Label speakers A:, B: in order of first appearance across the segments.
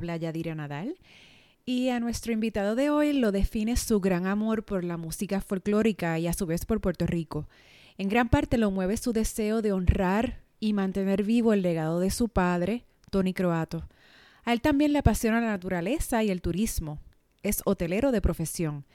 A: habla Yadira Nadal y a nuestro invitado de hoy lo define su gran amor por la música folclórica y a su vez por Puerto Rico. En gran parte lo mueve su deseo de honrar y mantener vivo el legado de su padre, Tony Croato. A él también le apasiona la naturaleza y el turismo. Es hotelero de profesión.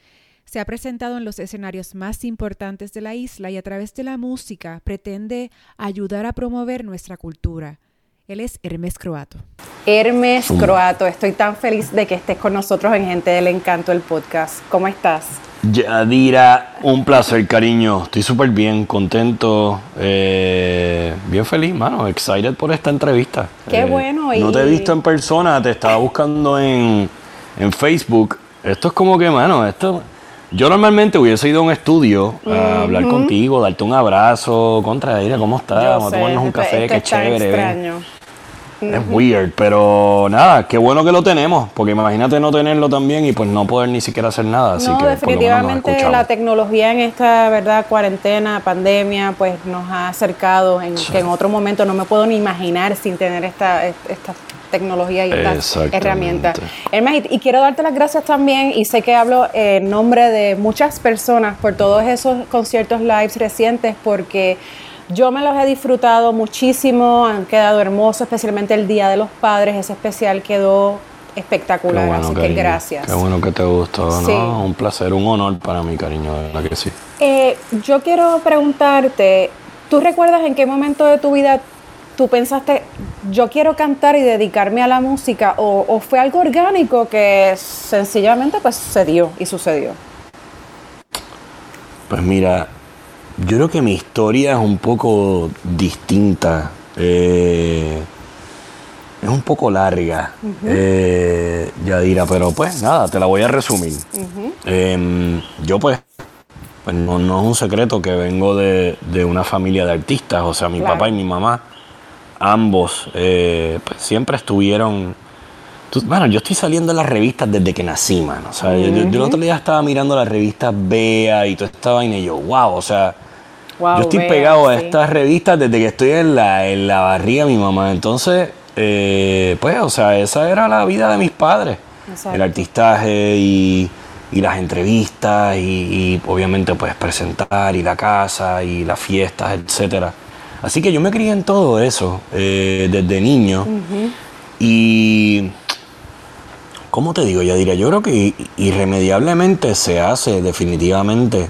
A: Se ha presentado en los escenarios más importantes de la isla y a través de la música pretende ayudar a promover nuestra cultura. Él es Hermes Croato.
B: Hermes Croato, estoy tan feliz de que estés con nosotros en Gente del Encanto, el podcast. ¿Cómo estás?
C: Yadira, un placer, cariño. Estoy súper bien, contento, eh, bien feliz, mano. Excited por esta entrevista.
B: Qué
C: Eh,
B: bueno, y-
C: No te he visto en persona, te estaba buscando en, en Facebook. Esto es como que, mano, esto. Yo normalmente hubiese ido a un estudio a hablar contigo, darte un abrazo, contra Yadira, ¿cómo estás? Vamos a tomarnos un café, qué chévere. ven. Es weird, pero nada, qué bueno que lo tenemos, porque imagínate no tenerlo también y pues no poder ni siquiera hacer nada. Así
B: no,
C: que
B: definitivamente la tecnología en esta verdad cuarentena, pandemia, pues nos ha acercado en que en otro momento no me puedo ni imaginar sin tener esta, esta tecnología y estas herramientas. Hermes, y quiero darte las gracias también, y sé que hablo en nombre de muchas personas por todos esos conciertos lives recientes, porque yo me los he disfrutado muchísimo, han quedado hermosos, especialmente el Día de los Padres, ese especial quedó espectacular,
C: bueno,
B: así que gracias.
C: Qué bueno que te gustó, ¿no?
B: Sí.
C: Un placer, un honor para mí, cariño, de verdad que sí.
B: Eh, yo quiero preguntarte, ¿tú recuerdas en qué momento de tu vida tú pensaste, yo quiero cantar y dedicarme a la música? ¿O, o fue algo orgánico que sencillamente pues se dio y sucedió?
C: Pues mira, yo creo que mi historia es un poco distinta. eh, es un poco larga, eh, Yadira, pero pues nada, te la voy a resumir. Em, yo pues, pues no, no es un secreto que vengo de, de una familia de artistas, o sea, mi
B: Claro.
C: papá y mi mamá, ambos, eh, pues siempre estuvieron... tú- bueno, yo estoy saliendo en las revistas desde que nací, mano. O sea, yo, yo- yo el otro día estaba mirando las revistas Bea y toda esta vaina y yo, wow, o sea,
B: Wow,
C: yo estoy pegado a
B: sí.
C: estas revistas desde que estoy en la, en la barriga de mi mamá. Entonces, eh, pues, o sea, esa era la vida de mis padres.
B: Exacto.
C: El artistaje y, y las entrevistas y, y, obviamente pues presentar y la casa y las fiestas, etcétera. Así que yo me crié en todo eso eh, desde niño. Y ¿cómo te digo, Yadira? Yo creo que irremediablemente se hace definitivamente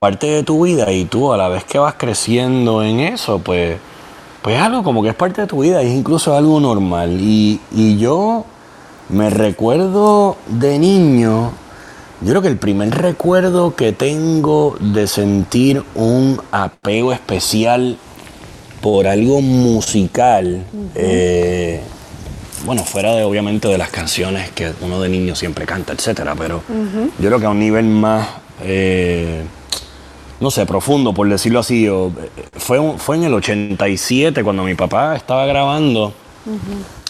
C: parte de tu vida y tú a la vez que vas creciendo en eso, pues, pues es algo como que es parte de tu vida, es incluso algo normal. Y, y yo me recuerdo de niño, yo creo que el primer recuerdo que tengo de sentir un apego especial por algo musical, eh, bueno, fuera de obviamente de las canciones que uno de niño siempre canta, etcétera, pero yo creo que a un nivel más, eh, no sé, profundo, por decirlo así, o, eh, fue, fue en el 87 cuando mi papá estaba grabando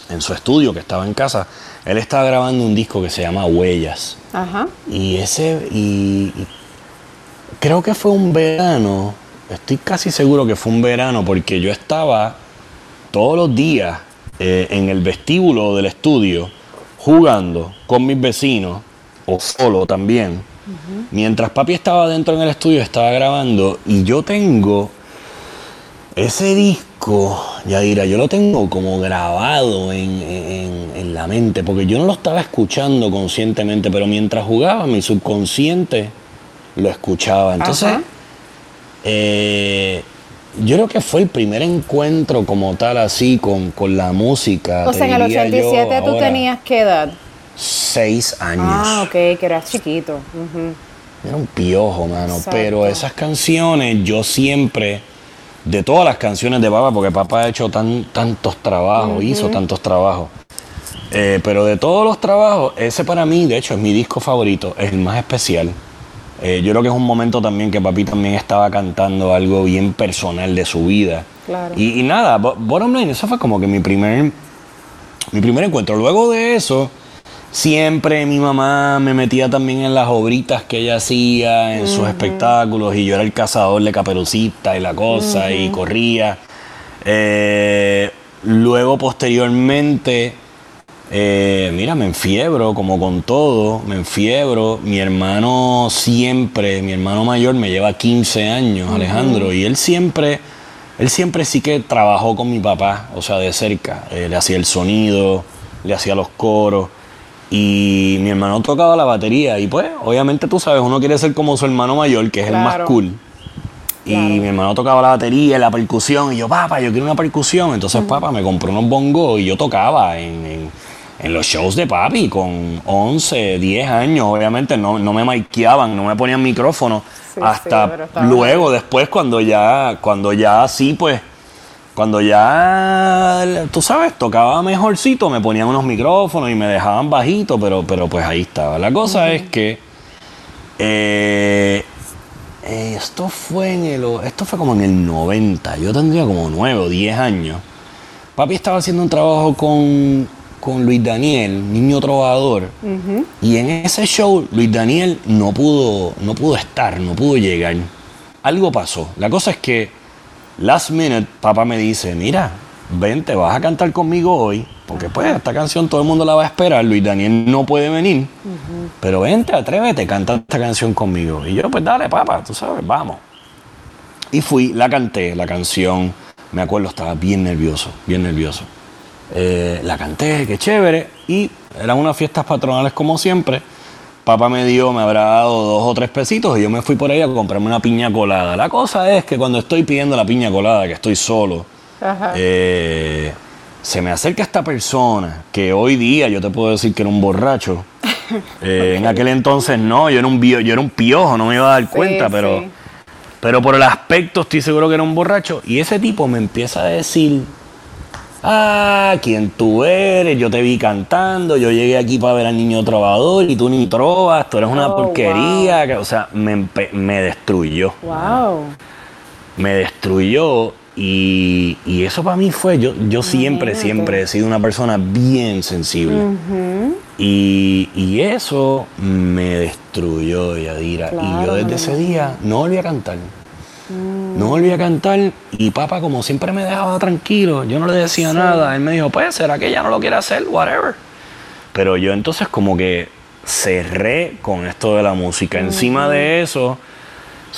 C: en su estudio, que estaba en casa, él estaba grabando un disco que se llama Huellas.
B: Ajá.
C: Y ese, y, y creo que fue un verano, estoy casi seguro que fue un verano, porque yo estaba todos los días eh, en el vestíbulo del estudio jugando con mis vecinos, o solo también. Mientras papi estaba dentro en el estudio, estaba grabando, y yo tengo ese disco, Yadira, yo lo tengo como grabado en, en- en la mente, porque yo no lo estaba escuchando conscientemente, pero mientras jugaba, mi subconsciente lo escuchaba. Entonces, eh, yo creo que fue el primer encuentro como tal, así, con, con la música.
B: O sea, en el
C: diría yo
B: 87 tú
C: ahora,
B: tenías qué edad?
C: Seis años.
B: Ah, ok, que eras chiquito. Ujú.
C: Era un piojo, mano.
B: Exacto.
C: Pero esas canciones, yo siempre, de todas las canciones de papá, porque papá ha hecho tan, tantos trabajos, hizo tantos trabajos. eh, pero de todos los trabajos, ese para mí, de hecho, es mi disco favorito, es el más especial. Eh, yo creo que es un momento también que papi también estaba cantando algo bien personal de su vida.
B: Claro.
C: Y, y nada, bo- bottom line, eso fue como que mi primer, mi primer encuentro. Luego de eso, siempre mi mamá me metía también en las obritas que ella hacía, en sus espectáculos, y yo era el cazador de caperucita y la cosa, y corría. Eh, luego, posteriormente, eh, mira, me enfiebro, como con todo, me enfiebro. Mi hermano siempre, mi hermano mayor me lleva 15 años, Alejandro, y él siempre, él siempre sí que trabajó con mi papá, o sea, de cerca. Eh, le hacía el sonido, le hacía los coros. Y mi hermano tocaba la batería. Y pues, obviamente tú sabes, uno quiere ser como su hermano mayor, que es el más cool. Y mi hermano tocaba la batería, la percusión. Y yo, papá, yo quiero una percusión. Entonces, papá me compró unos bongos y yo tocaba en, los shows de papi con 11, 10 años. Obviamente no, no me maikeaban, no me ponían micrófono. hasta luego, después, cuando ya, cuando ya sí, pues cuando ya, tú sabes, tocaba mejorcito, me ponían unos micrófonos y me dejaban bajito, pero, pero pues ahí estaba. La cosa es que eh, esto fue en el, esto fue como en el 90, yo tendría como 9 o 10 años. Papi estaba haciendo un trabajo con, con Luis Daniel, niño trovador, y en ese show Luis Daniel no pudo, no pudo estar, no pudo llegar. Algo pasó. La cosa es que Last minute, papá me dice, mira, ven, te vas a cantar conmigo hoy, porque pues esta canción todo el mundo la va a esperar, Luis Daniel no puede venir, pero vente, atrévete, canta esta canción conmigo. Y yo, pues dale, papá, tú sabes, vamos. Y fui, la canté, la canción, me acuerdo, estaba bien nervioso, bien nervioso. Eh, la canté, qué chévere, y eran unas fiestas patronales como siempre papá me dio, me habrá dado dos o tres pesitos y yo me fui por ahí a comprarme una piña colada. La cosa es que cuando estoy pidiendo la piña colada, que estoy solo, eh, se me acerca esta persona que hoy día yo te puedo decir que era un borracho. Eh, en aquel entonces no, yo era un yo era un piojo, no me iba a dar cuenta, pero, pero por el aspecto estoy seguro que era un borracho. Y ese tipo me empieza a decir Ah, ¿quién tú eres? Yo te vi cantando, yo llegué aquí para ver al niño trovador y tú ni trovas, tú eres una oh, porquería. O sea, me, me, destruyó.
B: Wow.
C: Me destruyó y, eso para mí fue, yo, yo siempre, siempre he sido una persona bien sensible. y, y, eso me destruyó, Yadira. y yo desde ese día no volví a cantar. No volví a cantar y papá, como siempre me dejaba tranquilo, yo no le decía nada. Él me dijo, pues, ¿será que ella no lo quiere hacer? Whatever. Pero yo entonces como que cerré con esto de la música. Encima de eso,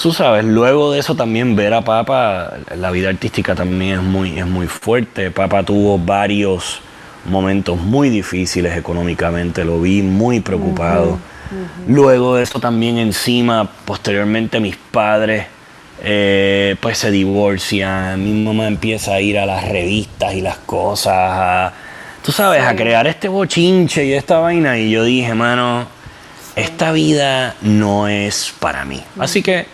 C: tú sabes, luego de eso también ver a papá, la vida artística también es muy, es muy fuerte. Papá tuvo varios momentos muy difíciles económicamente, lo vi muy preocupado. Luego de eso también encima, posteriormente mis padres eh, pues se divorcia, mi mamá empieza a ir a las revistas y las cosas, tú sabes, a crear este bochinche y esta vaina. Y yo dije, mano, esta vida no es para mí. Así que,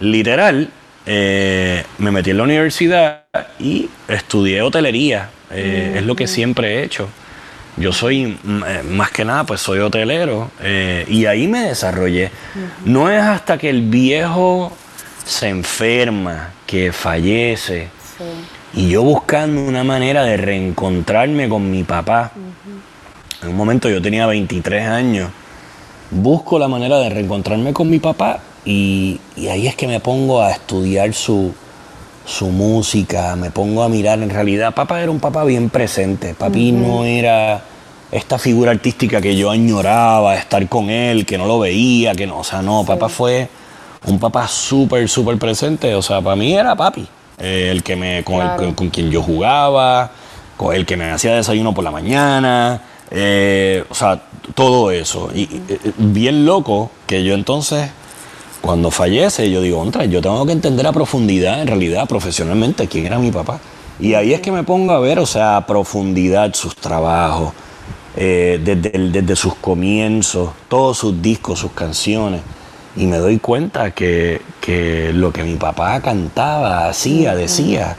C: literal, eh, me metí en la universidad y estudié hotelería. Eh, es lo que siempre he hecho. Yo soy, más que nada, pues soy hotelero y ahí me desarrollé. No es hasta que el viejo se enferma, que fallece. Y yo buscando una manera de reencontrarme con mi papá. En un momento yo tenía 23 años. Busco la manera de reencontrarme con mi papá y, ahí es que me pongo a estudiar su, su, música, me pongo a mirar. En realidad, papá era un papá bien presente. Papi no era esta figura artística que yo añoraba, estar con él, que no lo veía, que no, o sea, no, papá fue un papá súper, súper presente. O sea, para mí era papi. Eh, el que me, con, con, quien yo jugaba, con el que me hacía desayuno por la mañana. Eh, o sea, todo eso. Y, bien loco que yo entonces, cuando fallece, yo digo, yo tengo que entender a profundidad, en realidad, profesionalmente, quién era mi papá. Y ahí es que me pongo a ver, o sea, a profundidad sus trabajos, eh, desde, desde sus comienzos, todos sus discos, sus canciones y me doy cuenta que, lo que mi papá cantaba, hacía, decía,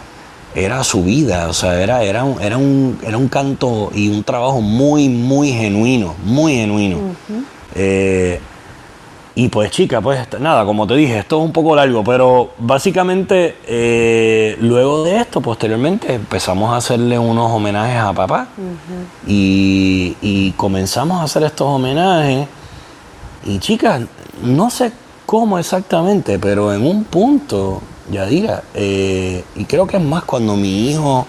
C: era su vida, o sea, era, era, un, era, un, era un canto y un trabajo muy, muy genuino, muy genuino. Eh, y pues chica, pues nada, como te dije, esto es un poco largo, pero básicamente eh, luego de esto, posteriormente, empezamos a hacerle unos homenajes a papá y, y comenzamos a hacer estos homenajes. Y chicas, no sé cómo exactamente, pero en un punto Yadira. Eh, y creo que es más cuando mi hijo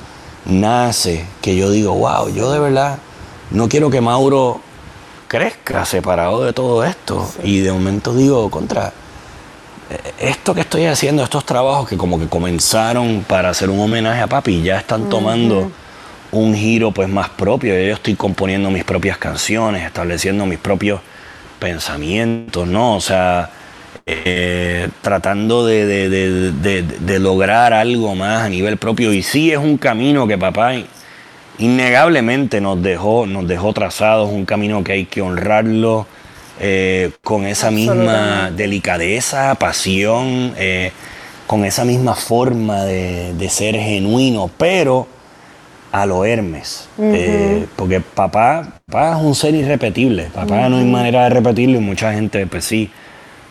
C: nace que yo digo, wow, yo de verdad no quiero que Mauro crezca separado de todo esto. Y de momento digo, contra, eh, esto que estoy haciendo, estos trabajos que como que comenzaron para hacer un homenaje a papi, ya están tomando un giro pues más propio. Yo estoy componiendo mis propias canciones, estableciendo mis propios pensamientos, ¿no? O sea, eh, tratando de, lograr algo más a nivel propio. Y sí es un camino que papá innegablemente nos dejó, nos dejó trazados, un camino que hay que honrarlo eh, con esa misma delicadeza, pasión, eh, con esa misma forma de, ser genuino, pero a lo Hermes. porque papá, papá es un ser irrepetible. Papá no hay manera de repetirlo y mucha gente, pues sí,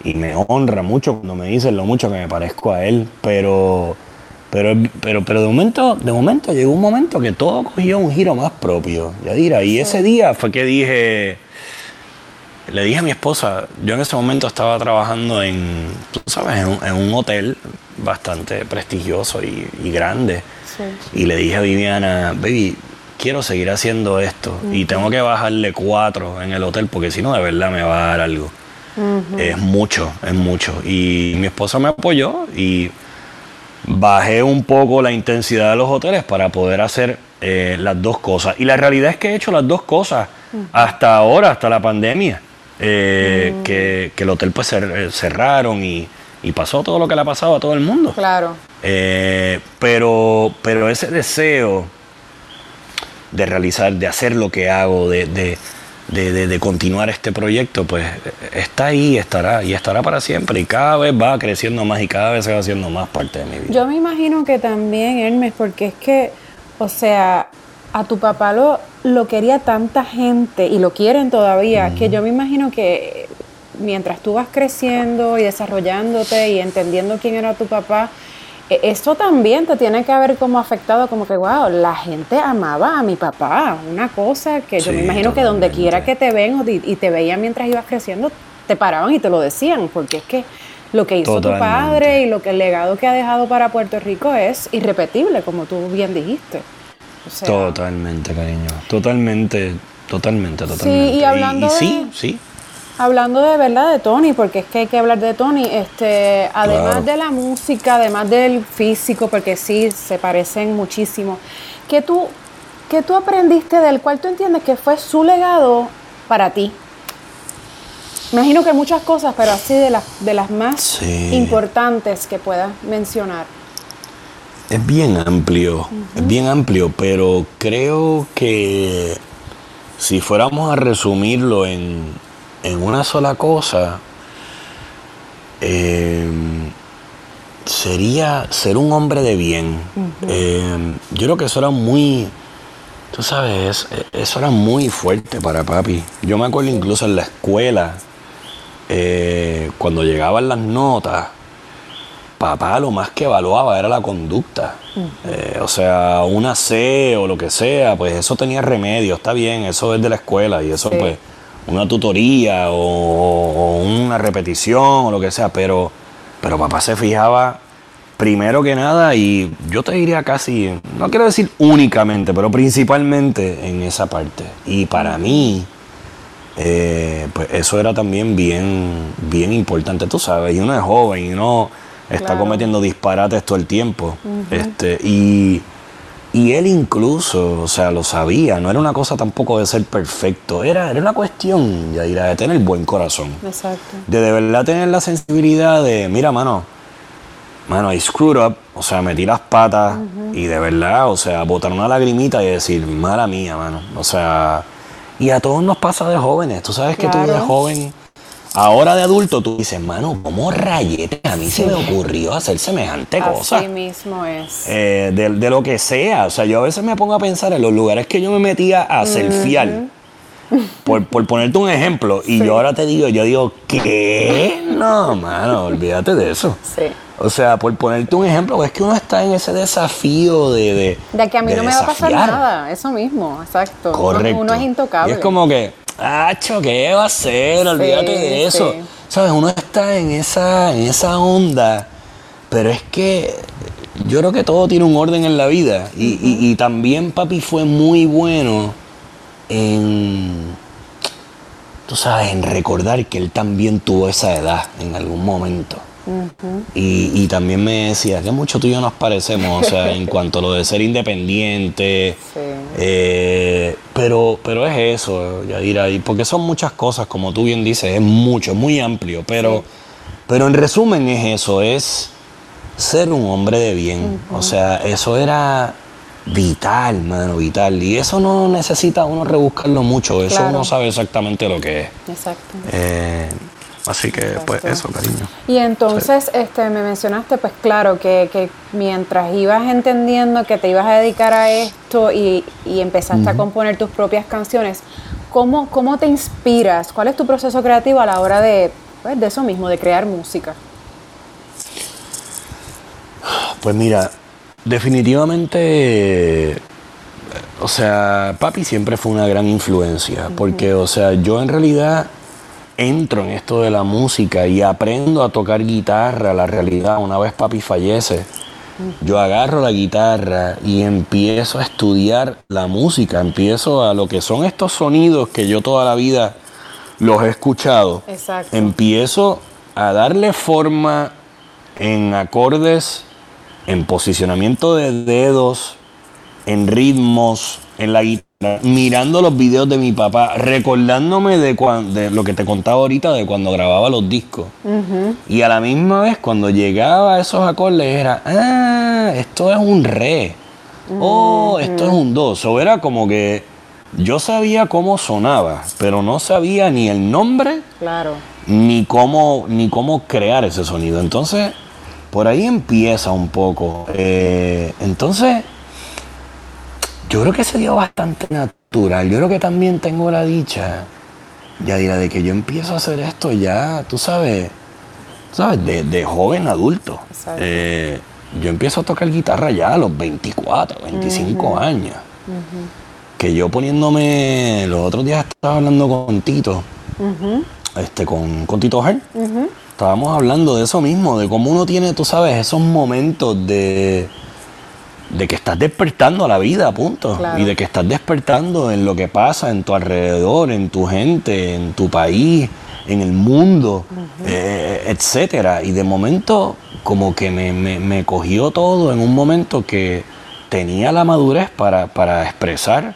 C: y me honra mucho cuando me dicen lo mucho que me parezco a él, pero, pero, pero, pero de momento, de momento llegó un momento que todo cogió un giro más propio, Yadira, y ese día fue que dije, le dije a mi esposa, yo en ese momento estaba trabajando en, tú sabes, en un, hotel bastante prestigioso y, grande, y le dije a Viviana, baby, quiero seguir haciendo esto y tengo que bajarle cuatro en el hotel porque si no de verdad me va a dar algo. Es mucho, es mucho. Y mi esposa me apoyó y bajé un poco la intensidad de los hoteles para poder hacer eh, las dos cosas. Y la realidad es que he hecho las dos cosas hasta ahora, hasta la pandemia. Eh, que, el hotel pues cerraron y, pasó todo lo que le ha pasado a todo el mundo.
B: Claro.
C: pero, pero ese deseo de realizar, de hacer lo que hago, de de, continuar este proyecto, pues está ahí, estará y estará para siempre y cada vez va creciendo más y cada vez se va haciendo más parte de mi vida.
B: Yo me imagino que también, Hermes, porque es que, o sea, a tu papá lo, lo quería tanta gente y lo quieren todavía, que yo me imagino que mientras tú vas creciendo y desarrollándote y entendiendo quién era tu papá, e, esto también te tiene que haber como afectado, como que, wow, la gente amaba a mi papá, una cosa que yo me imagino que donde quiera que te ven y te veían mientras ibas creciendo, te paraban y te lo decían, porque es que lo que hizo tu padre y lo que el legado que ha dejado para Puerto Rico es irrepetible, como tú bien dijiste.
C: totalmente, cariño, totalmente, totalmente, totalmente.
B: Sí, y hablando
C: sí, sí.
B: Hablando de verdad de Tony, porque es que hay que hablar de Tony, este, además de la música, además del físico, porque sí, se parecen muchísimo. ¿Qué tú, qué tú aprendiste del cual tú entiendes que fue su legado para ti? Imagino que muchas cosas, pero así de las, de las más importantes que puedas mencionar.
C: Es bien amplio, es bien amplio, pero creo que si fuéramos a resumirlo en, en una sola cosa em, sería ser un hombre de bien. Em, yo creo que eso era muy, tú sabes, eso era muy fuerte para papi. Yo me acuerdo incluso en la escuela, eh, cuando llegaban las notas, papá lo más que evaluaba era la conducta. Eh, o sea, una C o lo que sea, pues eso tenía remedio, está bien, eso es de la escuela y eso pues una tutoría o, una repetición o lo que sea, pero, pero papá se fijaba primero que nada y yo te diría casi, no quiero decir únicamente, pero principalmente en esa parte. Y para mí, eh, pues eso era también bien, bien importante, tú sabes, y uno es joven y uno está cometiendo disparates todo el tiempo. este, y y él incluso, o sea, lo sabía, no era una cosa tampoco de ser perfecto, era, era una cuestión, Yadira, de tener buen corazón.
B: Exacto.
C: De de verdad tener la sensibilidad de, mira, mano, mano, I screwed up, o sea, metí las patas y de verdad, o sea, botar una lagrimita y decir, mala mía, mano. O sea, y a todos nos pasa de jóvenes, tú sabes que tú eres joven Ahora de adulto tú dices, mano, ¿cómo rayete a mí se me ocurrió hacer semejante cosa?
B: Así mismo es.
C: Eh, de, lo que sea. O sea, yo a veces me pongo a pensar en los lugares que yo me metía a selfiar. Por, por, ponerte un ejemplo. Y yo ahora te digo, yo digo, ¿qué? No, mano, olvídate de eso.
B: Sí.
C: O sea, por ponerte un ejemplo, es que uno está en ese desafío de... De,
B: de que a mí no me va a pasar nada, eso mismo, exacto.
C: Correcto.
B: uno es intocable.
C: Y es como que, Acho, ¿qué va a hacer? Olvídate de eso. ¿Sabes? Uno está en esa, en esa onda pero es que yo creo que todo tiene un orden en la vida. Y, y- y también papi fue muy bueno en, tú sabes, en recordar que él también tuvo esa edad en algún momento. Y, y también me decía que mucho tú y yo nos parecemos, o sea, en cuanto a lo de ser independiente.
B: Sí.
C: eh, pero, pero es eso, Yadira, y porque son muchas cosas, como tú bien dices, es mucho, es muy amplio, pero, pero en resumen es eso, es ser un hombre de bien. O sea, eso era vital, mano, vital. Y eso no necesita uno rebuscarlo mucho, eso
B: Claro.
C: uno sabe exactamente lo que es.
B: Exacto.
C: Eh, así que, pues, eso, cariño.
B: Y entonces este, me mencionaste, pues claro, que, que mientras ibas entendiendo que te ibas a dedicar a esto y, y empezaste a componer tus propias canciones, ¿cómo, ¿cómo te inspiras? ¿Cuál es tu proceso creativo a la hora de, pues, de eso mismo, de crear música?
C: Pues mira, definitivamente, o sea, papi siempre fue una gran influencia, porque, o sea, yo en realidad entro en esto de la música y aprendo a tocar guitarra, la realidad, una vez papi fallece, yo agarro la guitarra y empiezo a estudiar la música, empiezo a lo que son estos sonidos que yo toda la vida los he escuchado.
B: Exacto.
C: Empiezo a darle forma en acordes, en posicionamiento de dedos, en ritmos, en la guitarra, mirando los videos de mi papá, recordándome de, cuan- de lo que te contaba ahorita de cuando grababa los discos. Y a la misma vez, cuando llegaba a esos acordes, era, ah, esto es un re. Oh, esto es un do. So, era como que yo sabía cómo sonaba, pero no sabía ni el nombre
B: Claro.
C: ni cómo, ni cómo crear ese sonido. Entonces, por ahí empieza un poco. Eh, entonces, yo creo que se dio bastante natural. Yo creo que también tengo la dicha, ya dirá, de que yo empiezo a hacer esto ya, tú sabes, tú sabes, de, de joven adulto. Eh, yo empiezo a tocar guitarra ya a los 24, 25 años. Que yo poniéndome, los otros días estaba hablando con Tito, este, con, con Tito Her. Estábamos hablando de eso mismo, de cómo uno tiene, tú sabes, esos momentos de, de que estás despertando a la vida, punto.
B: Claro.
C: Y de que estás despertando en lo que pasa en tu alrededor, en tu gente, en tu país, en el mundo, eh, etcétera. Y de momento, como que me, me- me cogió todo en un momento que tenía la madurez para, para expresar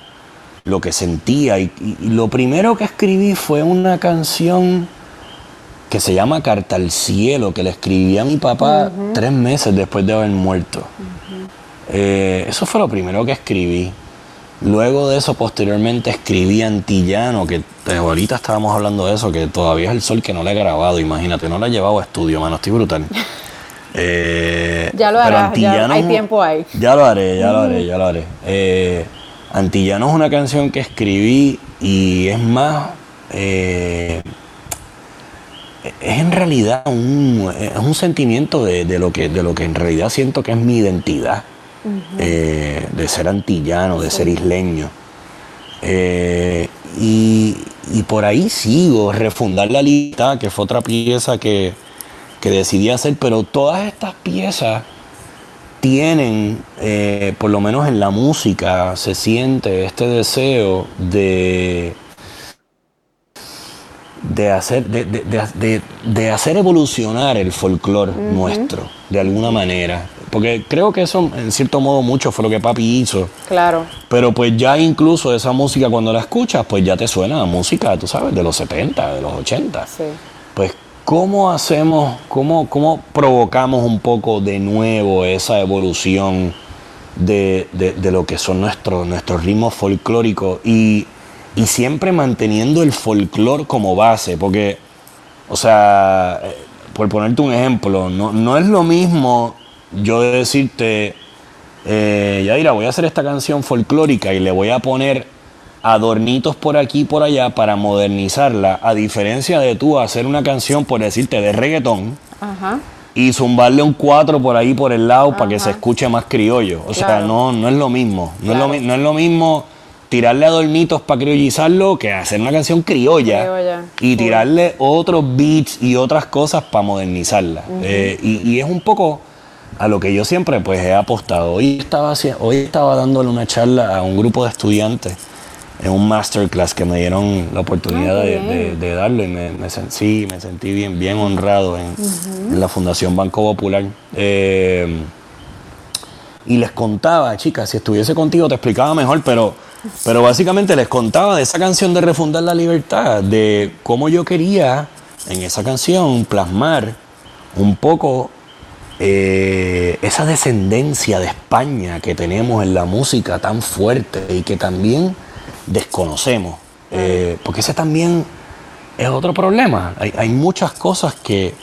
C: lo que sentía. Y, y- y lo primero que escribí fue una canción que se llama Carta al Cielo, que le escribí a mi papá tres meses después de haber muerto. Eh, eso fue lo primero que escribí. Luego de eso, posteriormente, escribí Antillano, que eh, ahorita estábamos hablando de eso, que todavía es el sol que no le he grabado, imagínate, no lo he llevado a estudio, mano, estoy brutal. Eh,
B: Ya lo harás, ya hay tiempo ahí.
C: Ya lo haré, ya lo haré, ya lo haré. Eh, Antillano es una canción que escribí y es más. eh, es en realidad un, es un sentimiento de, de lo que, de lo que en realidad siento que es mi identidad. Eh, de ser antillano, de ser isleño. Eh, y, y por ahí sigo, refundar la lista, que fue otra pieza que, que decidí hacer, pero todas estas piezas tienen, eh, por lo menos en la música, se siente este deseo de, de, hacer, de, de- de- de- de hacer evolucionar el folclore nuestro, de alguna manera. Porque creo que eso, en cierto modo, mucho fue lo que papi hizo.
B: Claro.
C: Pero pues ya incluso esa música cuando la escuchas, pues ya te suena a música, tú sabes, de los 70, de los 80.
B: Sí.
C: Pues, ¿cómo hacemos, cómo, cómo provocamos un poco de nuevo esa evolución de, de- de lo que son nuestros, nuestros ritmos folclóricos y, y siempre manteniendo el folclore como base? Porque, o sea, eh, por ponerte un ejemplo, no, no es lo mismo yo de decirte, eh, Yaira, voy a hacer esta canción folclórica y le voy a poner adornitos por aquí y por allá para modernizarla, a diferencia de tú hacer una canción, por decirte, de reggaetón
B: Ajá.
C: y zumbarle un 4 por ahí por el lado para que se escuche más criollo. O sea, no, no es lo mismo. No, es lo,
B: Claro.
C: mi- no es lo mismo tirarle adornitos para criollizarlo que hacer una canción criolla,
B: Criolla,
C: y tirarle otros beats y otras cosas para modernizarla. Eh, y, y es un poco a lo que yo siempre pues he apostado. Hoy estaba, hoy estaba dándole una charla a un grupo de estudiantes en un masterclass que me dieron la oportunidad de, darlo y me, me, sí, me sentí bien, bien honrado en, la Fundación Banco Popular. Eh, y les contaba, chicas, si estuviese contigo te explicaba mejor, pero, pero básicamente les contaba de esa canción de Refundar la Libertad, de cómo yo quería en esa canción plasmar un poco eh, esa descendencia de España que tenemos en la música tan fuerte y que también desconocemos. Eh, porque ese también es otro problema. Hay, muchas cosas que,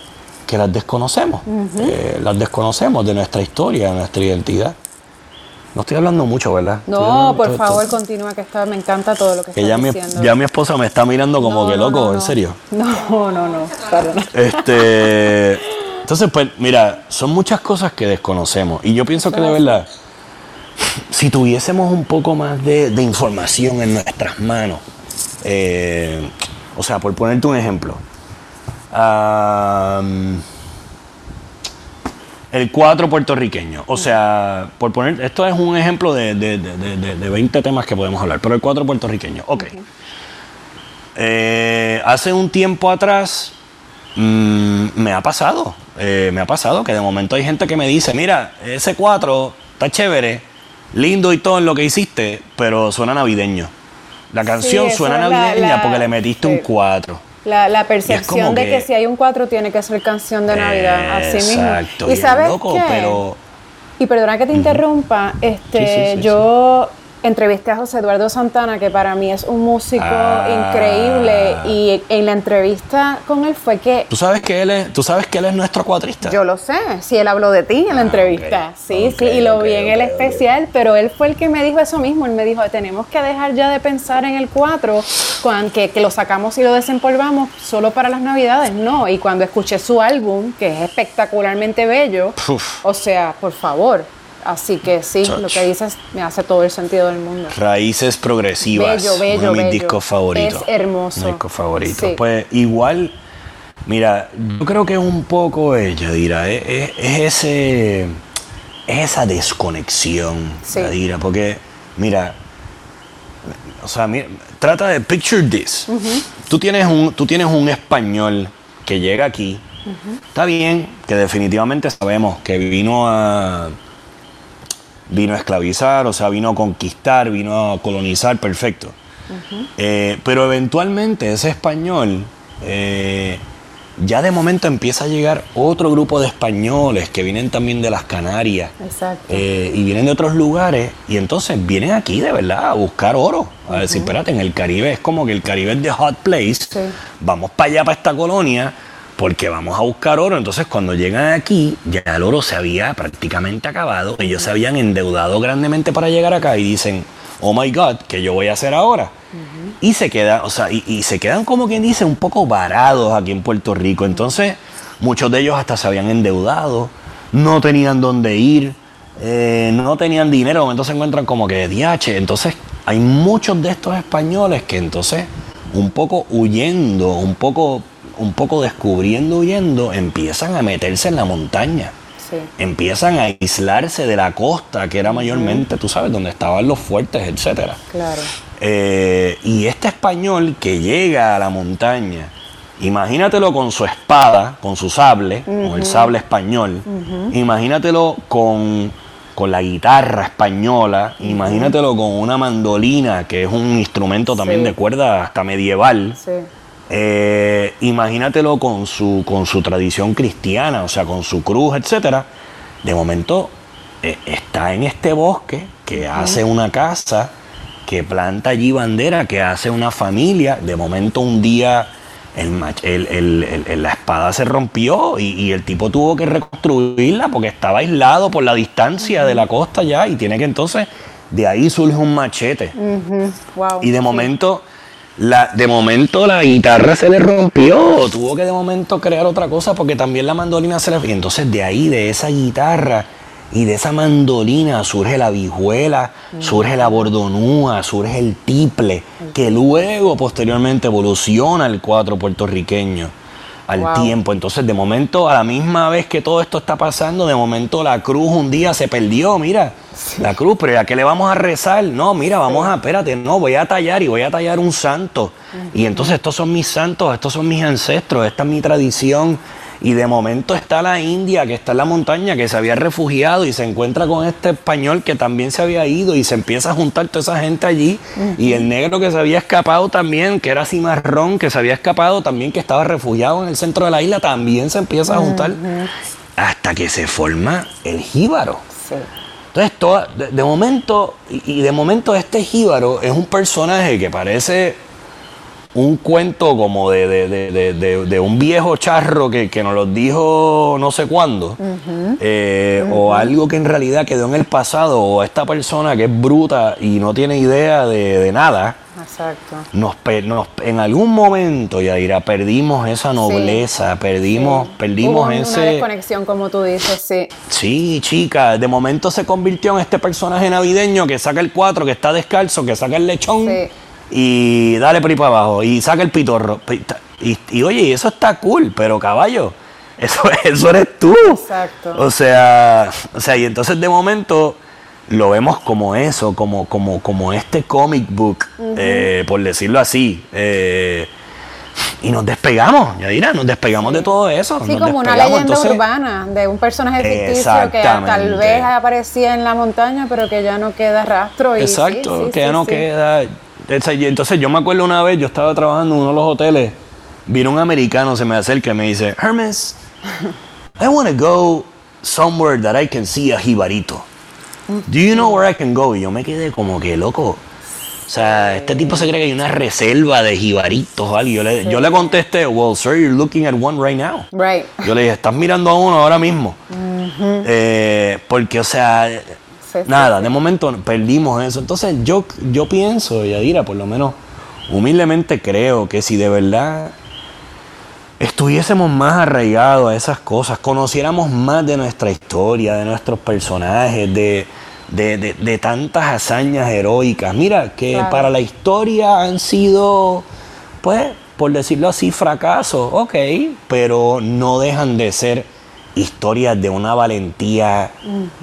C: las desconocemos. Eh, las desconocemos de nuestra historia, de nuestra identidad. No estoy hablando mucho, ¿verdad?
B: No, por favor, continúa, que está, me encanta todo lo que, que
C: ya
B: diciendo.
C: ya mi esposa me está mirando como que loco, ¿en serio?
B: No, no, no, perdón.
C: Este, entonces, pues, mira, son muchas cosas que desconocemos. Y yo pienso que de verdad, si tuviésemos un poco más de, información en nuestras manos, eh, o sea, por ponerte un ejemplo, el cuatro puertorriqueño. O sea, por poner, esto es un ejemplo de, de, 20 temas que podemos hablar, pero el cuatro puertorriqueño. Ok. Eh, hace un tiempo atrás mm, me ha pasado, eh, me ha pasado que de momento hay gente que me dice, mira, ese cuatro está chévere, lindo y todo en lo que hiciste, pero suena navideño. La canción suena navideña porque le metiste un cuatro.
B: La, percepción de que, si hay un 4 tiene que ser canción de Navidad, así mismo. Y, sabes qué? Y perdona que te interrumpa, este, yo entrevisté a José Eduardo Santana, que para mí es un músico ah. increíble, y en la entrevista con él fue que...
C: ¿Tú sabes que él es, tú sabes que él es nuestro cuatrista?
B: Yo lo sé, sí, él habló de ti en la ah, entrevista, sí, sí, y lo vi en el especial, pero él fue el que me dijo eso mismo, él me dijo, tenemos que dejar ya de pensar en el cuatro, que, que lo sacamos y lo desempolvamos solo para las navidades, no, y cuando escuché su álbum, que es espectacularmente bello, o sea, por favor, Así que sí, lo que dices me hace todo el sentido del mundo.
C: Raíces progresivas.
B: Bello, bello,
C: uno de mis discos favoritos.
B: Es hermoso.
C: Mi disco favorito. Pues igual, mira, yo creo que es un poco ella, dirá, es, ese. Es esa desconexión, sí. Yadira, porque, mira, o sea, trata de picture this. tú, tienes un, tú tienes un español que llega aquí. Está bien, que definitivamente sabemos que vino a vino a esclavizar, o sea, vino a conquistar, vino a colonizar, perfecto. Eh, pero eventualmente ese español, eh, ya de momento empieza a llegar otro grupo de españoles que vienen también de las Canarias eh, y vienen de otros lugares y entonces vienen aquí de verdad a buscar oro. A decir, espérate, en el Caribe es como que el Caribe es de hot place, vamos para allá, para esta colonia porque vamos a buscar oro. Entonces, cuando llegan aquí, ya el oro se había prácticamente acabado. Ellos se habían endeudado grandemente para llegar acá y dicen, oh my God, ¿qué yo voy a hacer ahora? Y se queda, o sea, y, se quedan como quien dice, un poco varados aquí en Puerto Rico. Entonces, muchos de ellos hasta se habían endeudado, no tenían dónde ir, eh, no tenían dinero, entonces se encuentran como que de DH. Entonces, hay muchos de estos españoles que entonces, un poco huyendo, un poco un poco descubriendo, huyendo, empiezan a meterse en la montaña. Empiezan a aislarse de la costa, que era mayormente, tú sabes, donde estaban los fuertes, etcétera.
B: Claro.
C: Eh, y este español que llega a la montaña, imagínatelo con su espada, con su sable, con el sable español, imagínatelo con, con, la guitarra española, imagínatelo con una mandolina, que es un instrumento también de cuerda hasta medieval. Sí eh, imagínatelo con su, con su tradición cristiana, o sea, con su cruz, etcétera. De momento eh, está en este bosque que hace una casa, que planta allí bandera, que hace una familia. De momento un día el, la espada se rompió y, el tipo tuvo que reconstruirla porque estaba aislado por la distancia de la costa ya y tiene que entonces de ahí surge un machete. y de momento la, de momento la guitarra se le rompió, tuvo que de momento crear otra cosa porque también la mandolina se le... Y entonces de ahí, de esa guitarra y de esa mandolina surge la vihuela, surge la bordonúa, surge el tiple, que luego posteriormente evoluciona el cuatro puertorriqueño. Al tiempo. Entonces, de momento, a la misma vez que todo esto está pasando, de momento la cruz un día se perdió, mira, la cruz, pero ¿a qué le vamos a rezar? No, mira, vamos a, espérate, no, voy a tallar y voy a tallar un santo. Y entonces estos son mis santos, estos son mis ancestros, esta es mi tradición. Y de momento está la India, que está en la montaña, que se había refugiado y se encuentra con este español que también se había ido y se empieza a juntar toda esa gente allí. Y el negro que se había escapado también, que era cimarrón, que se había escapado también, que estaba refugiado en el centro de la isla, también se empieza a juntar. Hasta que se forma el jíbaro. Entonces, de, momento, y, de momento este jíbaro es un personaje que parece un cuento como de, un viejo charro que, nos lo dijo no sé cuándo, eh, o algo que en realidad quedó en el pasado, o esta persona que es bruta y no tiene idea de, nada. Exacto. Nos, en algún momento, Yadira, perdimos esa nobleza, perdimos, perdimos Hubo ese.
B: Una desconexión, como tú dices, sí.
C: Sí, chica, de momento se convirtió en este personaje navideño que saca el cuatro, que está descalzo, que saca el lechón. Sí y dale por ahí para abajo y saca el pitorro. Y, oye, eso está cool, pero caballo, eso, eso eres tú. Exacto. O sea, o sea, y entonces de momento lo vemos como eso, como, como, como este comic book, eh, por decirlo así. Eh, y nos despegamos, ya dirá, nos despegamos de todo eso.
B: Sí, como una leyenda urbana de un personaje ficticio que tal vez aparecía en la montaña, pero que ya no queda rastro.
C: Y Exacto, que ya no queda. Entonces yo me acuerdo una vez, yo estaba trabajando en uno de los hoteles, vino un americano, se me acerca y me dice, Hermes, I want to go somewhere that I can see a jibarito. Do you know where I can go? Y yo me quedé como que loco. O sea, este tipo se cree que hay una reserva de jibaritos o algo. Yo le, yo le contesté, well, sir, you're looking at one right now.
B: Right.
C: Yo le dije, estás mirando a uno ahora mismo. Eh, porque, o sea, Nada, de momento perdimos eso. Entonces yo, yo pienso, Yadira, por lo menos humildemente creo que si de verdad estuviésemos más arraigados a esas cosas, conociéramos más de nuestra historia, de nuestros personajes, de, de, tantas hazañas heroicas. Mira, que para la historia han sido, pues, por decirlo así, fracasos, ok, pero no dejan de ser historias de una valentía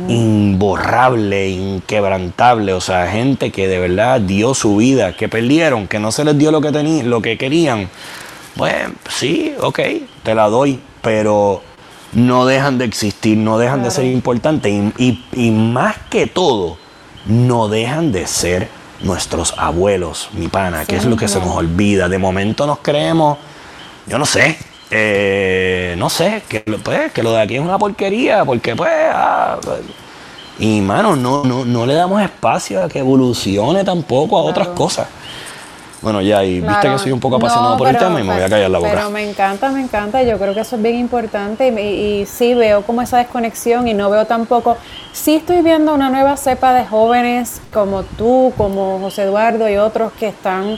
C: imborrable, inquebrantable, o sea, gente que de verdad dio su vida, que perdieron, que no se les dio lo que tenían, lo que querían. Bueno, sí, ok, te la doy, pero no dejan de existir, no dejan de ser importantes. Y, más que todo, no dejan de ser nuestros abuelos, mi pana, que es lo que se nos olvida. De momento nos creemos, yo no sé, eh, no sé, que, pues, que lo de aquí es una porquería, porque pues... Ah, pues, y mano, no, no, no le damos espacio a que evolucione tampoco a otras cosas. Bueno, ya, y viste que soy un poco apasionado por el tema y me voy a pues, callar la boca.
B: Pero me encanta, me encanta. Yo creo que eso es bien importante y, sí veo como esa desconexión y no veo tampoco. Sí estoy viendo una nueva cepa de jóvenes como tú, como José Eduardo y otros que están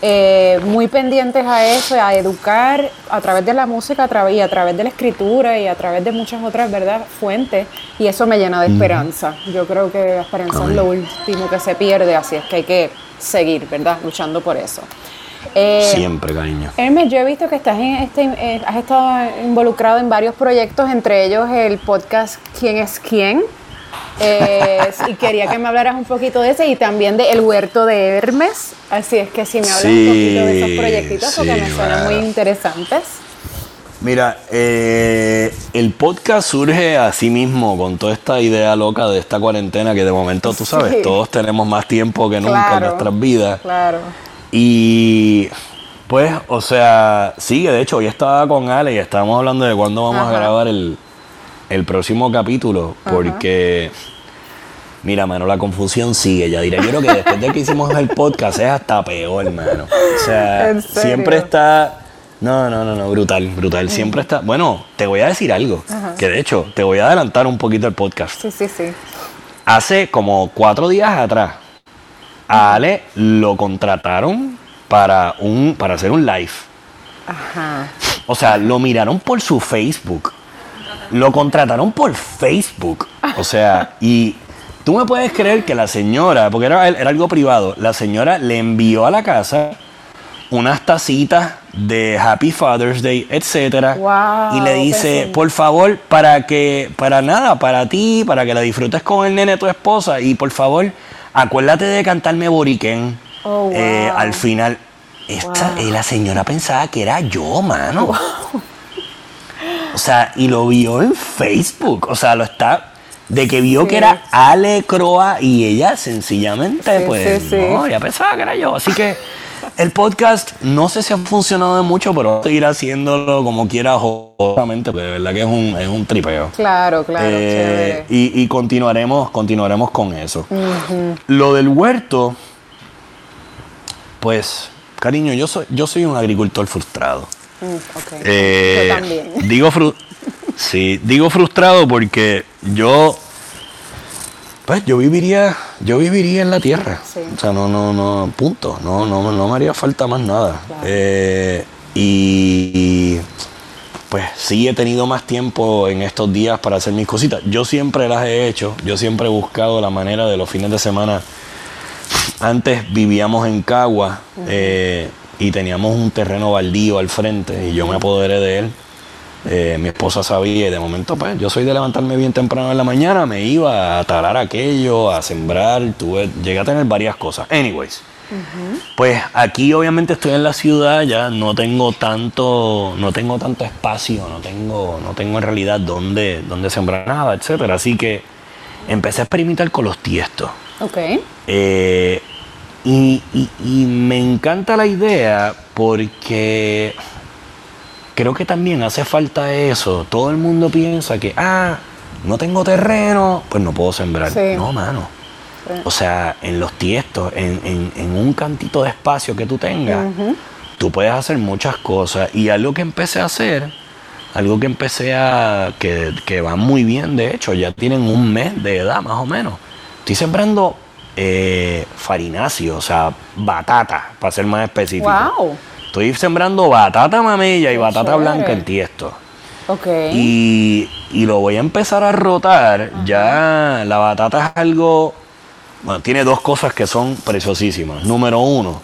B: eh, muy pendientes a eso, a educar a través de la música y a través de la escritura y a través de muchas otras ¿verdad? fuentes. Y eso me llena de esperanza. Yo creo que la esperanza es lo último que se pierde, así es que hay que seguir, ¿verdad? Luchando por eso.
C: Eh, Siempre, cariño.
B: Hermes, yo he visto que estás en este, eh, has estado involucrado en varios proyectos, entre ellos el podcast ¿Quién es quién? Eh, y quería que me hablaras un poquito de ese y también de El Huerto de Hermes. Así es que si me hablas un poquito de esos proyectitos, porque me suenan muy interesantes.
C: Mira, eh, el podcast surge así mismo con toda esta idea loca de esta cuarentena que de momento, tú sabes, todos tenemos más tiempo que nunca en nuestras vidas.
B: Claro.
C: Y pues, o sea, sí, de hecho hoy estaba con Ale y estábamos hablando de cuándo vamos a grabar el, próximo capítulo, porque... Mira, mano, la confusión sigue, ya diré. Yo creo que después de que hicimos el podcast es hasta peor, hermano. O sea, siempre está no, no, no, no, brutal, brutal. Siempre está. Bueno, te voy a decir algo. Que de hecho, te voy a adelantar un poquito el podcast.
B: Sí, sí, sí.
C: Hace como cuatro días atrás, a Ale lo contrataron para, un, para hacer un live. Ajá. O sea, lo miraron por su Facebook. Lo contrataron por Facebook. O sea, y tú me puedes creer que la señora, porque era, era algo privado, la señora le envió a la casa unas tacitas de Happy Father's Day, etcétera,
B: Wow,
C: y le dice, por favor, para que, para nada, para ti, para que la disfrutes con el nene tu esposa, y por favor, acuérdate de cantarme Boriquén
B: Oh, wow.
C: eh, al final. Esta,
B: Wow.
C: eh, la señora pensaba que era yo, mano. O sea, y lo vio en Facebook. O sea, lo está. De que vio
B: Sí.
C: que era Ale Croa y ella sencillamente,
B: Sí,
C: pues,
B: sí, sí.
C: no, ya pensaba que era yo. Así que el podcast no sé si ha funcionado de mucho, pero voy a seguir haciéndolo como quiera, obviamente, porque de verdad que es un, es un tripeo.
B: Claro, claro,
C: Eh, y, y continuaremos, continuaremos con eso. Lo del huerto, pues, cariño, yo soy, yo soy un agricultor frustrado.
B: Mm.
C: Eh,
B: Yo también.
C: Digo, fru- sí, digo frustrado porque yo, pues, yo viviría, yo viviría en la tierra.
B: Sí.
C: O sea, no, no, no, punto. No, no, no me haría falta más nada.
B: Claro.
C: Eh, y, pues sí he tenido más tiempo en estos días para hacer mis cositas. Yo siempre las he hecho. Yo siempre he buscado la manera de los fines de semana. Antes vivíamos en Cagua eh, y teníamos un terreno baldío al frente y yo me apoderé de él. Eh, mi esposa sabía y de momento pues yo soy de levantarme bien temprano en la mañana, me iba a talar aquello, a sembrar, tuve, llegué a tener varias cosas. Anyways, pues aquí obviamente estoy en la ciudad, ya no tengo tanto, no tengo tanto espacio, no tengo, no tengo en realidad dónde, dónde sembrar nada, etcétera. Así que empecé a experimentar con los tiestos.
B: Ok.
C: Eh, y, y- y me encanta la idea porque creo que también hace falta eso. Todo el mundo piensa que, ah, no tengo terreno, pues no puedo sembrar.
B: Sí.
C: No, mano.
B: Sí.
C: O sea, en los tiestos, en, en- en un cantito de espacio que tú tengas, tú puedes hacer muchas cosas. Y algo que empecé a hacer, algo que empecé a. que, que va muy bien, de hecho, ya tienen un mes de edad más o menos. Estoy sembrando eh, farináceo, o sea, batata, para ser más específico.
B: Wow.
C: Estoy sembrando batata mamilla y batata
B: chévere.
C: blanca en tiesto.
B: Ok.
C: Y, y lo voy a empezar a rotar. Ya la batata es algo. Bueno, tiene dos cosas que son preciosísimas. Número uno,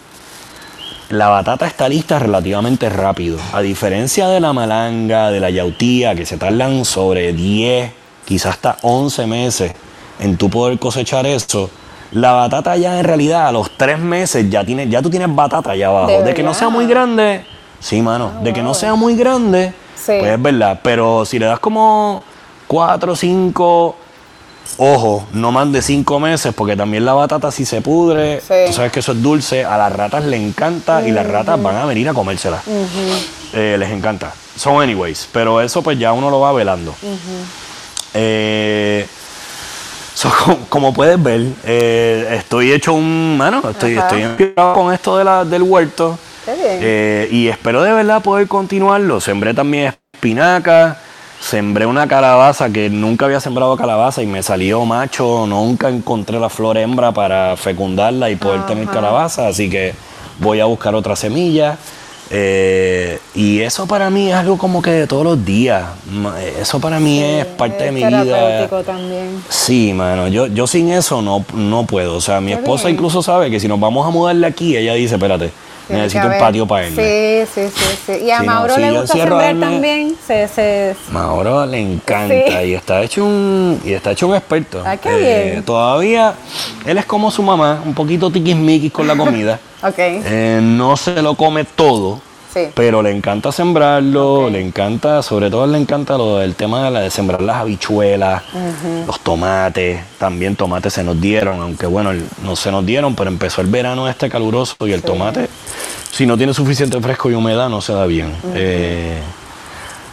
C: la batata está lista relativamente rápido. A diferencia de la malanga, de la yautía, que se tardan sobre 10, quizás hasta 11 meses en tú poder cosechar eso. La batata ya en realidad a los 3 meses ya, tiene, ya tú tienes batata allá abajo.
B: ¿De
C: De, que no sea muy grande, sí, mano. de que no sea muy grande,
B: Sí.
C: pues es verdad. Pero si le das como 4 o 5 Ojo, no más de cinco meses, porque también la batata si se pudre,
B: Sí.
C: tú sabes que eso es dulce, a las ratas les encanta y las ratas van a venir a comérsela. Eh, les encanta. So anyways, pero eso pues ya uno lo va velando. Eh, so, como, como puedes ver, eh, estoy hecho un, mano, estoy,
B: Ajá.
C: estoy inspirado con esto de la, del huerto.
B: Qué bien.
C: Eh, y espero de verdad poder continuarlo. Sembré también espinaca, sembré una calabaza que nunca había sembrado calabaza y me salió macho. Nunca encontré la flor hembra para fecundarla y poder tener calabaza, así que voy a buscar otra semilla. Eh, y eso para mí es algo como que de todos los días. Ma- Eso para mí es parte de mi vida.
B: también.
C: Sí, mano, yo, yo sin eso no, no puedo. O sea, mi
B: Qué
C: esposa
B: bien.
C: incluso sabe que si nos vamos a mudar de aquí, ella dice, espérate, necesito un patio para él.
B: Sí, sí, sí, sí. Y a
C: Sí, no,
B: Mauro
C: si
B: le gusta sembrar también. Se, se,
C: Mauro le encanta
B: Sí.
C: y está hecho un y está hecho un experto.
B: Ah, qué bien.
C: Todavía él es como su mamá, un poquito tiquismiquis con la comida.
B: ok.
C: Eh, no se lo come todo,
B: Sí.
C: pero le encanta sembrarlo, le encanta, sobre todo le encanta lo del tema de, la, de sembrar las habichuelas, los tomates, también tomates se nos dieron, aunque bueno, no se nos dieron, pero empezó el verano este caluroso y el tomate, si no tiene suficiente fresco y humedad, no se da bien. Eh,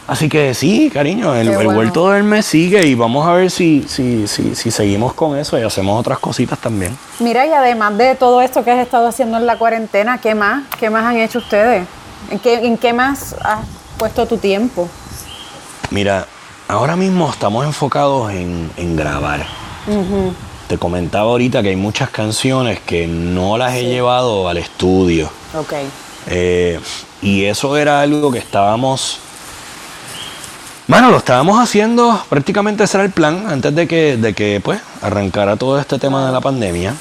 C: así que sí, cariño, el,
B: Qué
C: el
B: bueno.
C: huerto del mes sigue y vamos a ver si, si, si, si seguimos con eso y hacemos otras cositas también.
B: Mira, y además de todo esto que has estado haciendo en la cuarentena, ¿qué más? ¿Qué más han hecho ustedes? ¿En qué, en qué más has puesto tu tiempo?
C: Mira, ahora mismo estamos enfocados en, en grabar. Te comentaba ahorita que hay muchas canciones que no las he llevado al estudio.
B: Ok.
C: Eh, y eso era algo que estábamos. Bueno, lo estábamos haciendo, prácticamente ese era el plan, antes de que, de que pues, arrancara todo este tema de la pandemia.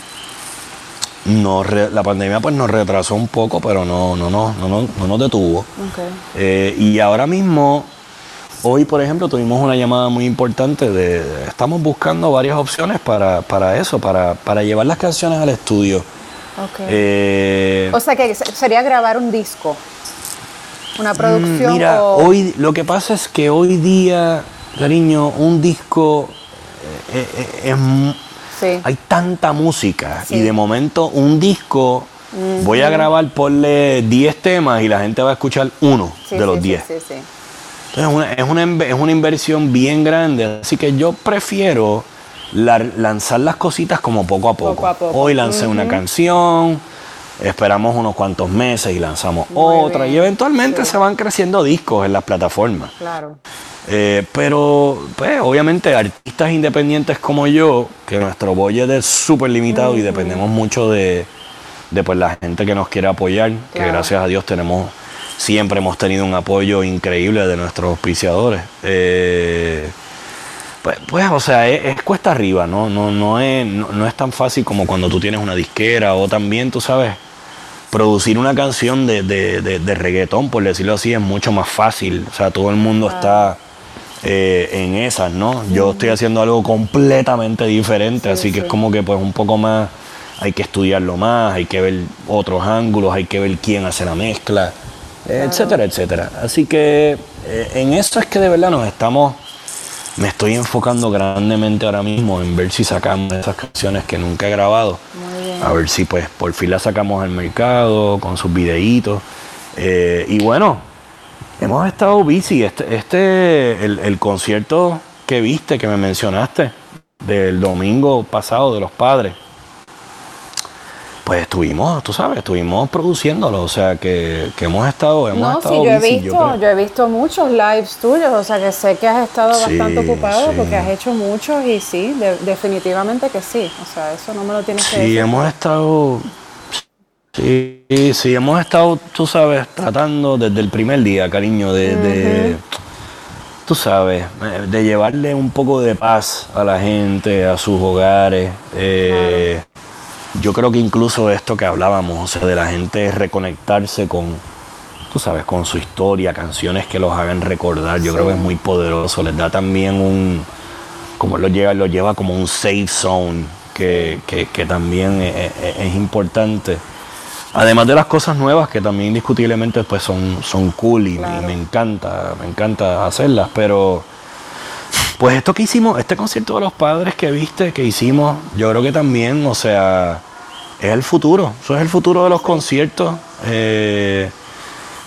C: Nos re- la pandemia pues nos retrasó un poco, pero no, no, no, no, no, no nos detuvo. Eh, y ahora mismo, hoy por ejemplo, tuvimos una llamada muy importante de, estamos buscando varias opciones para, para eso, para, para llevar las canciones al estudio. Eh,
B: o sea que se- sería grabar un disco. Una producción
C: Mm, Mira,
B: o...
C: hoy lo que pasa es que hoy día, cariño, un disco eh, es
B: Sí.
C: hay tanta música
B: Sí.
C: y de momento un disco voy a grabar ponle 10 temas y la gente va a escuchar uno
B: Sí,
C: de los
B: sí, sí,
C: 10.
B: Sí, sí,
C: Entonces es una, es, una, inve- es una inversión bien grande, así que yo prefiero la- lanzar las cositas como poco a poco.
B: Poco a poco.
C: Hoy lancé una canción, esperamos unos cuantos meses y lanzamos
B: Muy
C: otra
B: bien,
C: y eventualmente se van creciendo discos en las plataformas.
B: Claro.
C: Eh, pero, pues, obviamente, artistas independientes como yo, que nuestro budget es súper limitado y dependemos mucho de, de, pues, la gente que nos quiere apoyar, que gracias a Dios tenemos, siempre hemos tenido un apoyo increíble de nuestros auspiciadores. Eh, pues, pues, o sea, es, es cuesta arriba, ¿no? No, no, es, no, no es tan fácil como cuando tú tienes una disquera o también, tú sabes, producir una canción de, de, de- de reggaetón, por decirlo así, es mucho más fácil. O sea, todo el mundo está eh, en esas, ¿no? Yo estoy haciendo algo completamente diferente, así que es como que pues un poco más, hay que estudiarlo más, hay que ver otros ángulos, hay que ver quién hace la mezcla, etcétera, etcétera. Así que eh, en eso es que de verdad nos estamos me estoy enfocando grandemente ahora mismo en ver si sacamos esas canciones que nunca he grabado. A ver si pues por fin las sacamos al mercado con sus videitos. Eh, y bueno, hemos estado busy. Este, este el, el concierto que viste, que me mencionaste, del domingo pasado de los padres. Pues estuvimos, tú sabes, estuvimos produciéndolo, o sea que, que hemos estado, hemos
B: No,
C: estado
B: sí, yo he
C: busy,
B: visto, yo, he visto muchos lives tuyos, o sea que sé que has estado
C: Sí,
B: bastante ocupado
C: sí.
B: porque has hecho muchos y sí, de- definitivamente que sí. O sea, eso no me lo tienes que
C: Sí,
B: decir.
C: hemos estado. Sí, sí, hemos estado, tú sabes, tratando desde el primer día, cariño, de. de, tú sabes, eh, de llevarle un poco de paz a la gente, a sus hogares. eh, Yo creo que incluso esto que hablábamos, o sea, de la gente reconectarse con, tú sabes, con su historia, canciones que los hagan recordar, yo creo que es muy poderoso, les da también un, como lo lleva, lo lleva como un safe zone, que, que- que también es, es- es importante. Además de las cosas nuevas que también indiscutiblemente pues son, son cool y, me- encanta, me encanta hacerlas, pero pues esto que hicimos, este concierto de los padres que viste, que hicimos, yo creo que también, o sea, es el futuro, eso es el futuro de los conciertos. Eh,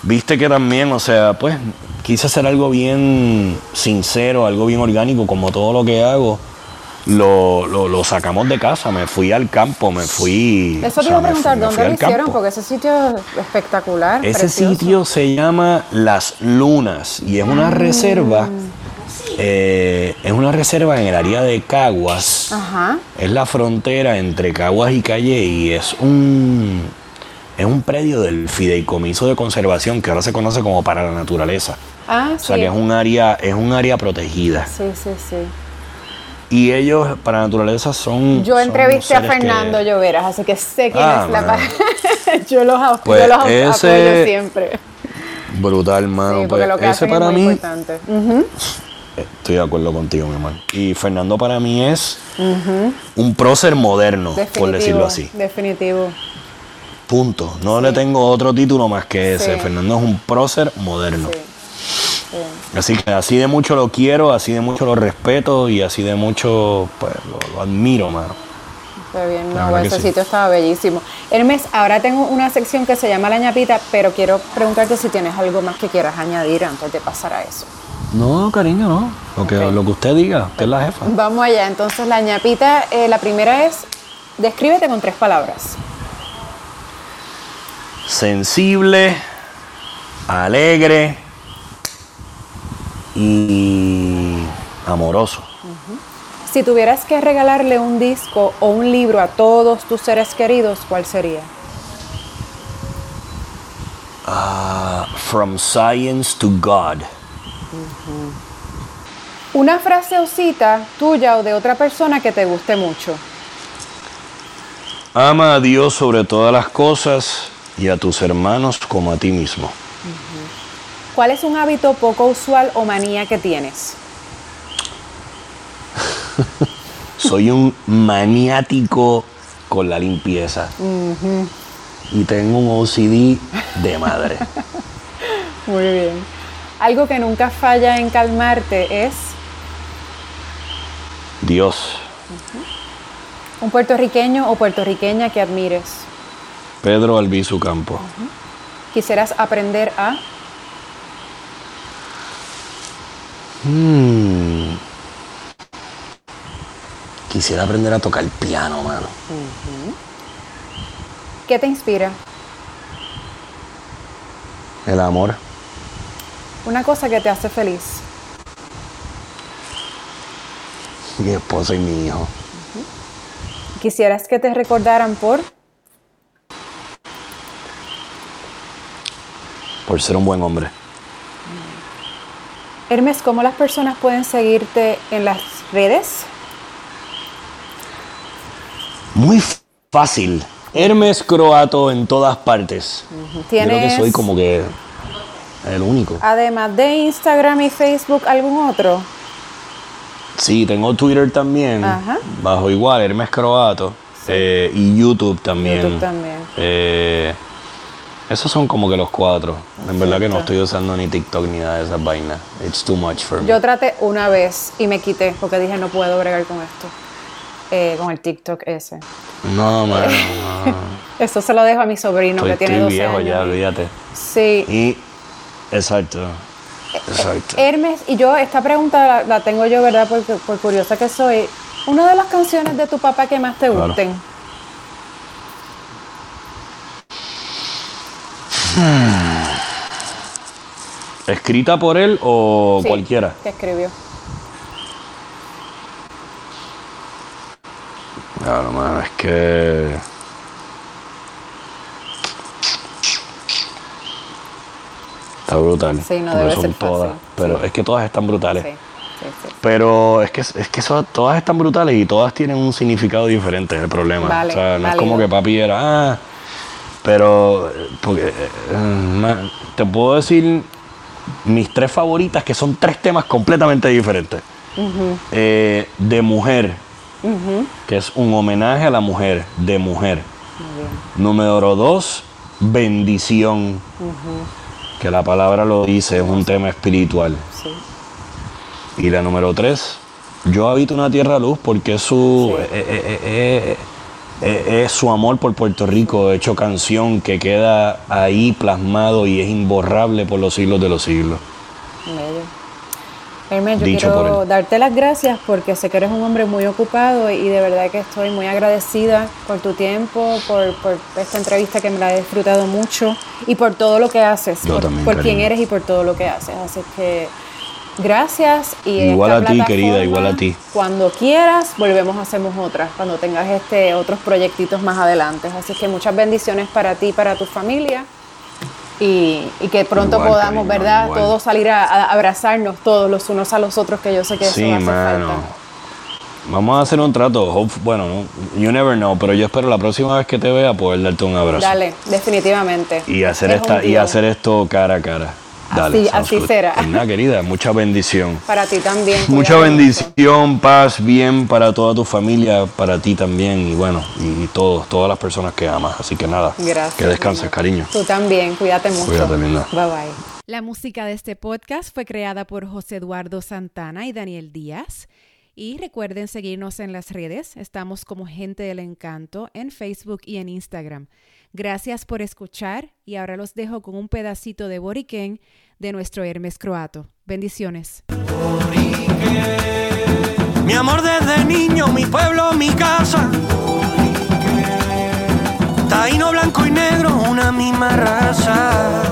C: viste que también, o sea, pues quise hacer algo bien sincero, algo bien orgánico, como todo lo que hago. Lo, lo- lo sacamos de casa, me fui al campo, me fui.
B: Eso te iba a preguntar,
C: fui-
B: ¿dónde lo hicieron?
C: campo.
B: Porque ese sitio es espectacular.
C: Ese
B: precioso.
C: sitio se llama Las Lunas y es
B: Ah.
C: una reserva, eh, es una reserva en el área de Caguas.
B: Ajá.
C: Es la frontera entre Caguas y Calle y es un es un predio del Fideicomiso de Conservación que ahora se conoce como para la naturaleza.
B: Ah,
C: O sea
B: sí.
C: que es un área es un área protegida
B: Sí, sí, sí.
C: Y ellos para naturaleza son
B: Yo
C: son
B: entrevisté a
C: que-
B: Fernando Lloveras, así que sé quién
C: Ah,
B: es la
C: man.
B: Yo los,
C: Pues
B: yo los
C: ese-
B: apoyo siempre.
C: brutal, mano.
B: sí,
C: Pues
B: lo que
C: ese para
B: es muy
C: mí
B: importante.
C: Estoy de acuerdo contigo, mi hermano. Y Fernando para mí es un prócer moderno, por decirlo así.
B: Definitivo.
C: Punto. No le tengo otro título más que ese.
B: Sí.
C: Fernando es un prócer moderno.
B: Sí. sí.
C: Así que así de mucho lo quiero, así de mucho lo respeto y así de mucho pues, lo, lo admiro, mano.
B: Qué bien, no, ese
C: sí.
B: sitio estaba bellísimo. Hermes, ahora tengo una sección que se llama La ñapita, pero quiero preguntarte si tienes algo más que quieras añadir antes de pasar a eso.
C: No, cariño, no. Lo que, lo que usted diga, usted es la jefa.
B: Vamos allá, entonces la ñapita, eh, la primera es, descríbete con tres palabras.
C: Sensible, alegre y amoroso.
B: Si tuvieras que regalarle un disco o un libro a todos tus seres queridos, ¿cuál sería?
C: Ah, from Science to God.
B: Una frase o cita tuya o de otra persona que te guste mucho.
C: Ama a Dios sobre todas las cosas y a tus hermanos como a ti mismo.
B: ¿Cuál es un hábito poco usual o manía que tienes?
C: Soy un maniático con la limpieza. Y tengo un OCD de madre.
B: Muy bien. Algo que nunca falla en calmarte es
C: Dios.
B: un puertorriqueño o puertorriqueña que admires.
C: Pedro Albizu Campo.
B: Quisieras aprender a
C: Mm. Quisiera aprender a tocar el piano, mano.
B: ¿Qué te inspira?
C: El amor.
B: Una cosa que te hace feliz.
C: Mi esposa y mi hijo.
B: Quisieras que te recordaran por
C: Por ser un buen hombre.
B: Hermes, ¿cómo las personas pueden seguirte en las redes?
C: Muy fácil. Hermes Croato en todas partes. Yo creo que
B: ¿Tienes,
C: soy como que el único.
B: además de Instagram y Facebook, algún otro?
C: Sí, tengo Twitter también.
B: Ajá.
C: Bajo igual, Hermes Croato. eh, y YouTube también.
B: YouTube también.
C: Eh, esos son como que los cuatro. En verdad que no estoy usando ni TikTok ni nada de esas vainas. It's too much for me.
B: Yo traté una vez y me quité porque dije no puedo bregar con esto. Eh, con el TikTok ese.
C: No, mano, no.
B: Eso se lo dejo a mi sobrino
C: Estoy,
B: que tiene
C: estoy
B: 12
C: viejo
B: años.
C: ya, olvídate.
B: Sí.
C: Y. Exacto. Exacto.
B: Hermes, y yo, esta pregunta la, la tengo yo, ¿verdad? Porque, por curiosa que soy. Una de las canciones de tu papá que más te
C: Claro.
B: gusten.
C: ¿Escrita por él o
B: Sí,
C: cualquiera?
B: Que escribió.
C: Claro, es que. Está brutal.
B: Sí, no debe
C: son
B: ser fácil.
C: todas. Pero es que todas están brutales.
B: Sí, sí, sí.
C: Pero es que, es que son- todas están brutales y todas tienen un significado diferente, es el problema.
B: Vale,
C: o sea, no es como que papi era, ah, pero, eh, porque, eh, te puedo decir mis tres favoritas, que son tres temas completamente diferentes. Eh, de mujer, que es un homenaje a la mujer, de mujer. Número dos, bendición, que la palabra lo dice, es un tema espiritual.
B: Sí.
C: Y la número tres, yo habito una tierra luz porque es su, eh, eh, eh, eh, eh, es su amor por Puerto Rico, hecho canción que queda ahí plasmado y es imborrable por los siglos de los siglos.
B: Bello. Hermes, yo
C: Dicho
B: quiero darte las gracias porque sé que eres un hombre muy ocupado y de verdad que estoy muy agradecida por tu tiempo, por, por esta entrevista que me la he disfrutado mucho y por todo lo que haces,
C: Yo
B: por,
C: también,
B: por quién eres y por todo lo que haces. Así que gracias y
C: Igual a ti, querida, igual a ti.
B: Cuando quieras, volvemos a hacemos otras, cuando tengas este otros proyectitos más adelante. Así que muchas bendiciones para ti y para tu familia. Y, y que pronto
C: Igual,
B: podamos,
C: cariño,
B: ¿verdad?
C: igual.
B: Todos salir a, a abrazarnos todos los unos a los otros, que yo sé que eso
C: Sí,
B: hace
C: mano.
B: falta.
C: Vamos a hacer un trato. bueno, no, you never know, pero yo espero la próxima vez que te vea poder darte un abrazo.
B: Dale, definitivamente.
C: Y hacer,
B: Es
C: esta, y hacer esto cara a cara. Dale,
B: Así- así será.
C: Pues nada, querida, mucha bendición.
B: Para ti también.
C: Mucha
B: mucho.
C: bendición, paz, bien para toda tu familia, para ti también y bueno, y todos, todas las personas que amas. Así que nada,
B: Gracias.
C: que descanses, cariño.
B: Tú también, cuídate mucho.
C: Cuídate, linda.
B: Bye bye.
A: La música de este podcast fue creada por José Eduardo Santana y Daniel Díaz. Y recuerden seguirnos en las redes. Estamos como Gente del Encanto en Facebook y en Instagram. Gracias por escuchar y ahora los dejo con un pedacito de Boriquén de nuestro Hermes Croato. Bendiciones.
D: Mi amor desde niño, mi pueblo, mi casa. Taíno blanco y negro, una misma raza.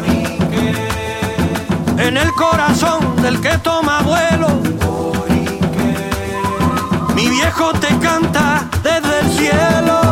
D: En el corazón del que toma vuelo. Mi viejo te canta desde el cielo.